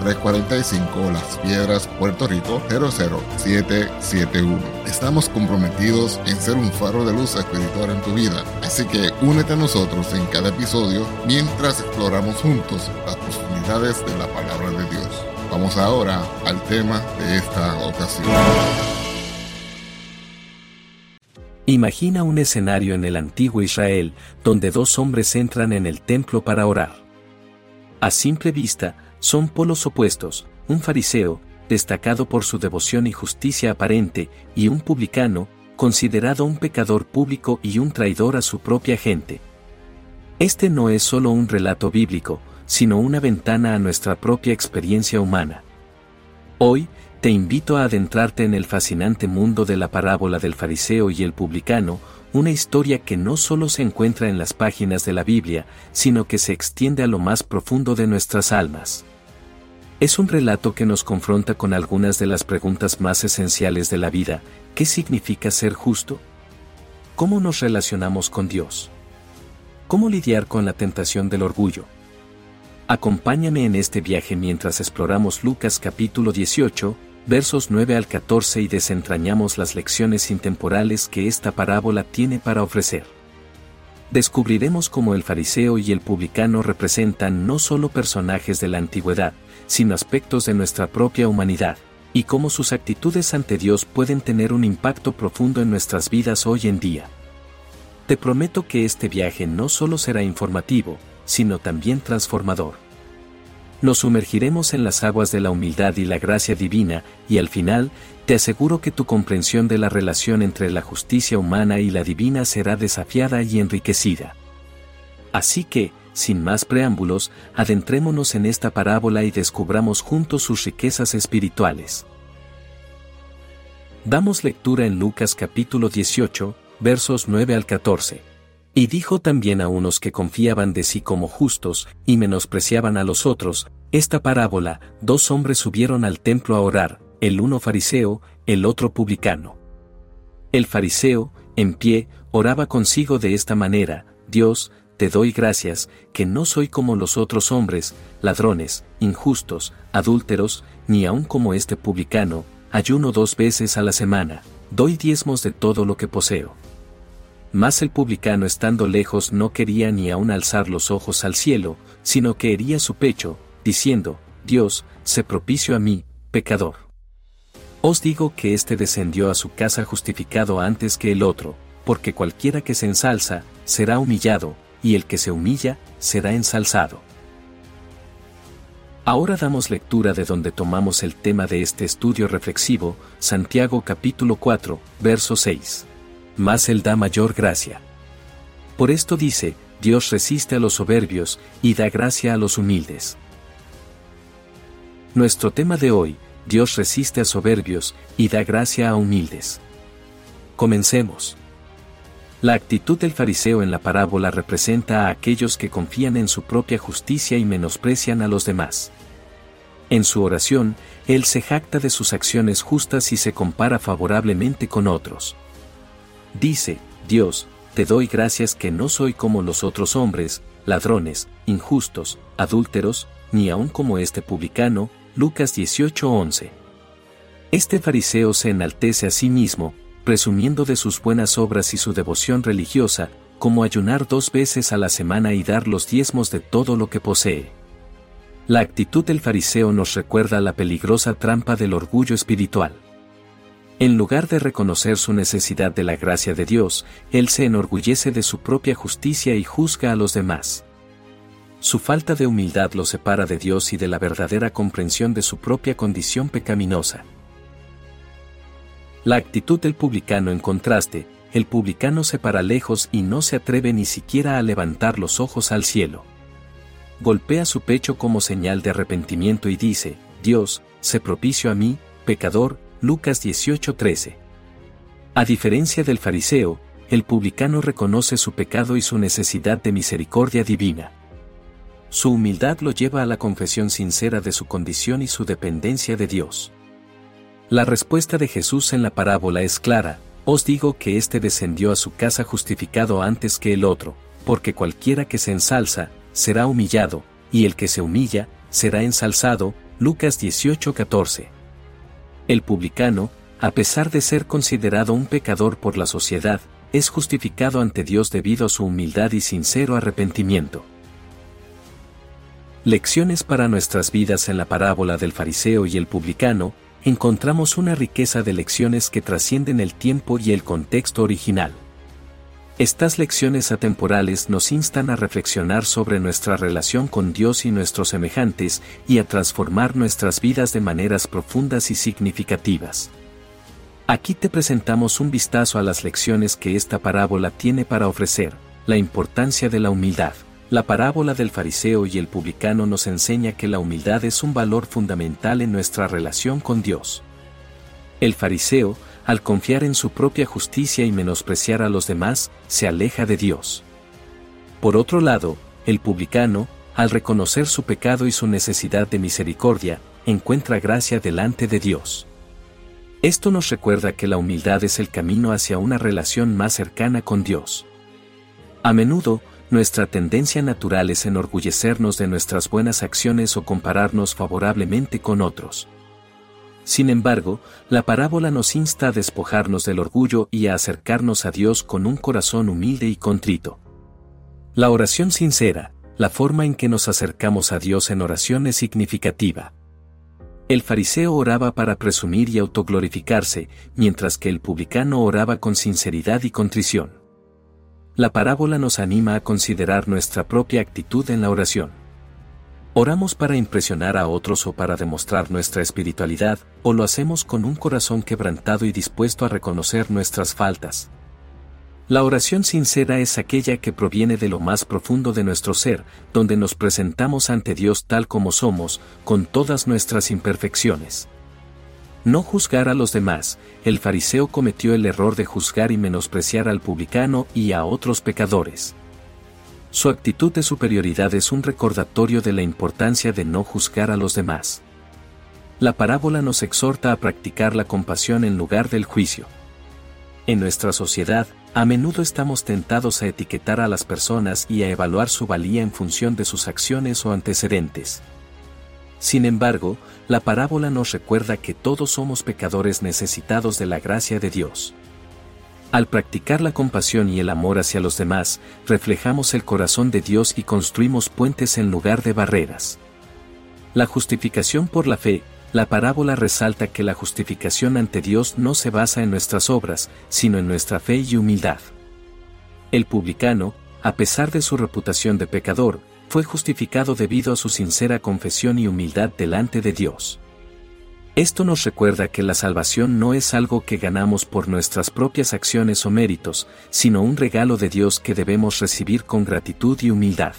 345 Las Piedras, Puerto Rico 00771. Estamos comprometidos en ser un faro de luz espiritual en tu vida, así que únete a nosotros en cada episodio mientras exploramos juntos las profundidades de la palabra de Dios. Vamos ahora al tema de esta ocasión. Imagina un escenario en el antiguo Israel donde dos hombres entran en el templo para orar. A simple vista, son polos opuestos, un fariseo, destacado por su devoción y justicia aparente, y un publicano, considerado un pecador público y un traidor a su propia gente. Este no es solo un relato bíblico, sino una ventana a nuestra propia experiencia humana. Hoy, te invito a adentrarte en el fascinante mundo de la parábola del fariseo y el publicano, una historia que no solo se encuentra en las páginas de la Biblia, sino que se extiende a lo más profundo de nuestras almas. Es un relato que nos confronta con algunas de las preguntas más esenciales de la vida. ¿Qué significa ser justo? ¿Cómo nos relacionamos con Dios? ¿Cómo lidiar con la tentación del orgullo? Acompáñame en este viaje mientras exploramos Lucas capítulo 18, versos 9 al 14 y desentrañamos las lecciones intemporales que esta parábola tiene para ofrecer. Descubriremos cómo el fariseo y el publicano representan no solo personajes de la antigüedad, sino aspectos de nuestra propia humanidad, y cómo sus actitudes ante Dios pueden tener un impacto profundo en nuestras vidas hoy en día. Te prometo que este viaje no solo será informativo, sino también transformador. Nos sumergiremos en las aguas de la humildad y la gracia divina, y al final, te aseguro que tu comprensión de la relación entre la justicia humana y la divina será desafiada y enriquecida. Así que, sin más preámbulos, adentrémonos en esta parábola y descubramos juntos sus riquezas espirituales. Damos lectura en Lucas capítulo 18, versos 9 al 14. Y dijo también a unos que confiaban de sí como justos, y menospreciaban a los otros, esta parábola, dos hombres subieron al templo a orar, el uno fariseo, el otro publicano. El fariseo, en pie, oraba consigo de esta manera, Dios, te doy gracias, que no soy como los otros hombres, ladrones, injustos, adúlteros, ni aun como este publicano, ayuno dos veces a la semana, doy diezmos de todo lo que poseo. Mas el publicano estando lejos no quería ni aun alzar los ojos al cielo, sino que hería su pecho, diciendo, Dios, sé propicio a mí, pecador. Os digo que éste descendió a su casa justificado antes que el otro, porque cualquiera que se ensalza, será humillado, y el que se humilla, será ensalzado. Ahora damos lectura de donde tomamos el tema de este estudio reflexivo, Santiago capítulo 4, verso 6. Mas Él da mayor gracia. Por esto dice, Dios resiste a los soberbios, y da gracia a los humildes. Nuestro tema de hoy, Dios resiste a soberbios, y da gracia a humildes. Comencemos. La actitud del fariseo en la parábola representa a aquellos que confían en su propia justicia y menosprecian a los demás. En su oración, él se jacta de sus acciones justas y se compara favorablemente con otros. Dice, Dios, te doy gracias que no soy como los otros hombres, ladrones, injustos, adúlteros, ni aun como este publicano, Lucas 18:11. Este fariseo se enaltece a sí mismo, presumiendo de sus buenas obras y su devoción religiosa, como ayunar dos veces a la semana y dar los diezmos de todo lo que posee. La actitud del fariseo nos recuerda la peligrosa trampa del orgullo espiritual. En lugar de reconocer su necesidad de la gracia de Dios, él se enorgullece de su propia justicia y juzga a los demás. Su falta de humildad lo separa de Dios y de la verdadera comprensión de su propia condición pecaminosa. La actitud del publicano en contraste, el publicano se para lejos y no se atreve ni siquiera a levantar los ojos al cielo. Golpea su pecho como señal de arrepentimiento y dice, Dios, sé propicio a mí, pecador, Lucas 18:13. A diferencia del fariseo, el publicano reconoce su pecado y su necesidad de misericordia divina. Su humildad lo lleva a la confesión sincera de su condición y su dependencia de Dios. La respuesta de Jesús en la parábola es clara, os digo que éste descendió a su casa justificado antes que el otro, porque cualquiera que se ensalza, será humillado, y el que se humilla, será ensalzado, Lucas 18:14. El publicano, a pesar de ser considerado un pecador por la sociedad, es justificado ante Dios debido a su humildad y sincero arrepentimiento. Lecciones para nuestras vidas en la parábola del fariseo y el publicano, encontramos una riqueza de lecciones que trascienden el tiempo y el contexto original. Estas lecciones atemporales nos instan a reflexionar sobre nuestra relación con Dios y nuestros semejantes y a transformar nuestras vidas de maneras profundas y significativas. Aquí te presentamos un vistazo a las lecciones que esta parábola tiene para ofrecer, la importancia de la humildad. La parábola del fariseo y el publicano nos enseña que la humildad es un valor fundamental en nuestra relación con Dios. El fariseo, al confiar en su propia justicia y menospreciar a los demás, se aleja de Dios. Por otro lado, el publicano, al reconocer su pecado y su necesidad de misericordia, encuentra gracia delante de Dios. Esto nos recuerda que la humildad es el camino hacia una relación más cercana con Dios. A menudo, nuestra tendencia natural es enorgullecernos de nuestras buenas acciones o compararnos favorablemente con otros. Sin embargo, la parábola nos insta a despojarnos del orgullo y a acercarnos a Dios con un corazón humilde y contrito. La oración sincera, la forma en que nos acercamos a Dios en oración es significativa. El fariseo oraba para presumir y autoglorificarse, mientras que el publicano oraba con sinceridad y contrición. La parábola nos anima a considerar nuestra propia actitud en la oración. ¿Oramos para impresionar a otros o para demostrar nuestra espiritualidad, o lo hacemos con un corazón quebrantado y dispuesto a reconocer nuestras faltas? La oración sincera es aquella que proviene de lo más profundo de nuestro ser, donde nos presentamos ante Dios tal como somos, con todas nuestras imperfecciones. No juzgar a los demás, el fariseo cometió el error de juzgar y menospreciar al publicano y a otros pecadores. Su actitud de superioridad es un recordatorio de la importancia de no juzgar a los demás. La parábola nos exhorta a practicar la compasión en lugar del juicio. En nuestra sociedad, a menudo estamos tentados a etiquetar a las personas y a evaluar su valía en función de sus acciones o antecedentes. Sin embargo, la parábola nos recuerda que todos somos pecadores necesitados de la gracia de Dios. Al practicar la compasión y el amor hacia los demás, reflejamos el corazón de Dios y construimos puentes en lugar de barreras. La justificación por la fe, la parábola resalta que la justificación ante Dios no se basa en nuestras obras, sino en nuestra fe y humildad. El publicano, a pesar de su reputación de pecador, fue justificado debido a su sincera confesión y humildad delante de Dios. Esto nos recuerda que la salvación no es algo que ganamos por nuestras propias acciones o méritos, sino un regalo de Dios que debemos recibir con gratitud y humildad.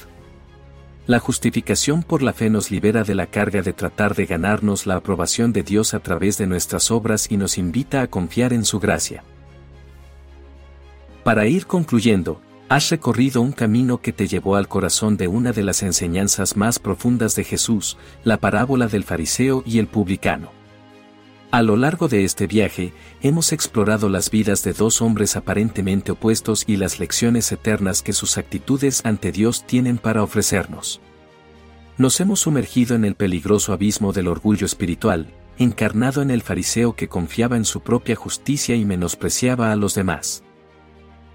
La justificación por la fe nos libera de la carga de tratar de ganarnos la aprobación de Dios a través de nuestras obras y nos invita a confiar en su gracia. Para ir concluyendo, has recorrido un camino que te llevó al corazón de una de las enseñanzas más profundas de Jesús, la parábola del fariseo y el publicano. A lo largo de este viaje, hemos explorado las vidas de dos hombres aparentemente opuestos y las lecciones eternas que sus actitudes ante Dios tienen para ofrecernos. Nos hemos sumergido en el peligroso abismo del orgullo espiritual, encarnado en el fariseo que confiaba en su propia justicia y menospreciaba a los demás.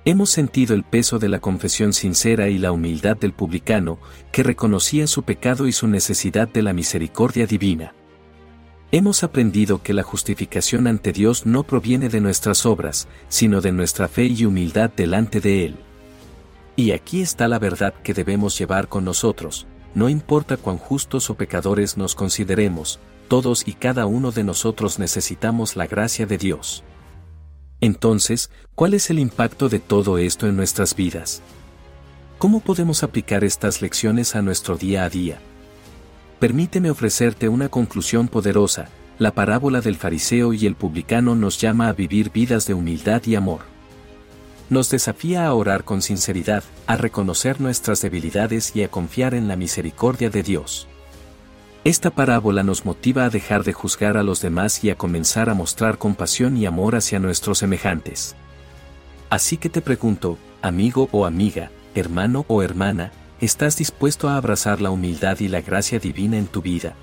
Hemos sentido el peso de la confesión sincera y la humildad del publicano, que reconocía su pecado y su necesidad de la misericordia divina. Hemos aprendido que la justificación ante Dios no proviene de nuestras obras, sino de nuestra fe y humildad delante de Él. Y aquí está la verdad que debemos llevar con nosotros, no importa cuán justos o pecadores nos consideremos, todos y cada uno de nosotros necesitamos la gracia de Dios. Entonces, ¿cuál es el impacto de todo esto en nuestras vidas? ¿Cómo podemos aplicar estas lecciones a nuestro día a día? Permíteme ofrecerte una conclusión poderosa, la parábola del fariseo y el publicano nos llama a vivir vidas de humildad y amor. Nos desafía a orar con sinceridad, a reconocer nuestras debilidades y a confiar en la misericordia de Dios. Esta parábola nos motiva a dejar de juzgar a los demás y a comenzar a mostrar compasión y amor hacia nuestros semejantes. Así que te pregunto, amigo o amiga, hermano o hermana, ¿Estás dispuesto a abrazar la humildad y la gracia divina en tu vida?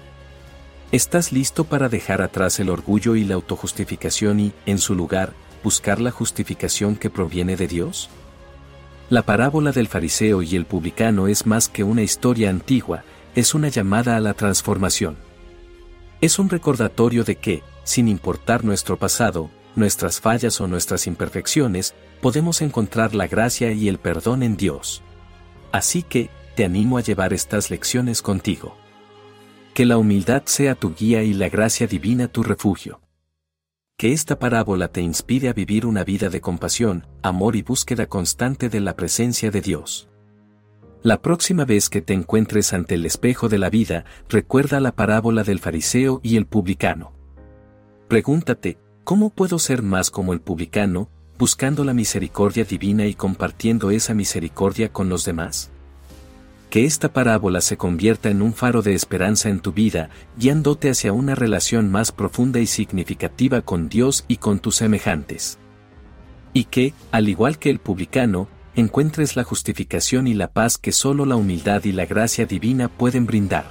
¿Estás listo para dejar atrás el orgullo y la autojustificación y, en su lugar, buscar la justificación que proviene de Dios? La parábola del fariseo y el publicano es más que una historia antigua, es una llamada a la transformación. Es un recordatorio de que, sin importar nuestro pasado, nuestras fallas o nuestras imperfecciones, podemos encontrar la gracia y el perdón en Dios. Así que, te animo a llevar estas lecciones contigo. Que la humildad sea tu guía y la gracia divina tu refugio. Que esta parábola te inspire a vivir una vida de compasión, amor y búsqueda constante de la presencia de Dios. La próxima vez que te encuentres ante el espejo de la vida, recuerda la parábola del fariseo y el publicano. Pregúntate, ¿cómo puedo ser más como el publicano, buscando la misericordia divina y compartiendo esa misericordia con los demás? Que esta parábola se convierta en un faro de esperanza en tu vida, guiándote hacia una relación más profunda y significativa con Dios y con tus semejantes. Y que, al igual que el publicano, encuentres la justificación y la paz que solo la humildad y la gracia divina pueden brindar.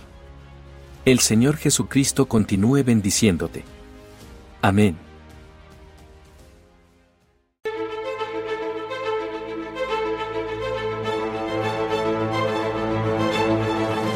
El Señor Jesucristo continúe bendiciéndote. Amén.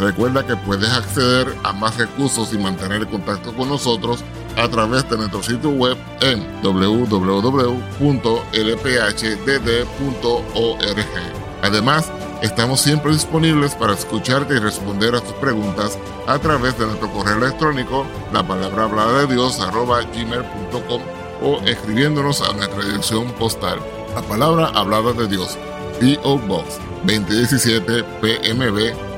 Recuerda que puedes acceder a más recursos y mantener contacto con nosotros a través de nuestro sitio web en www.lphdd.org. Además, estamos siempre disponibles para escucharte y responder a tus preguntas a través de nuestro correo electrónico, la palabra hablada de Dios, arroba gmail.com o escribiéndonos a nuestra dirección postal, la palabra hablada de Dios, P.O. Box 2017 PMB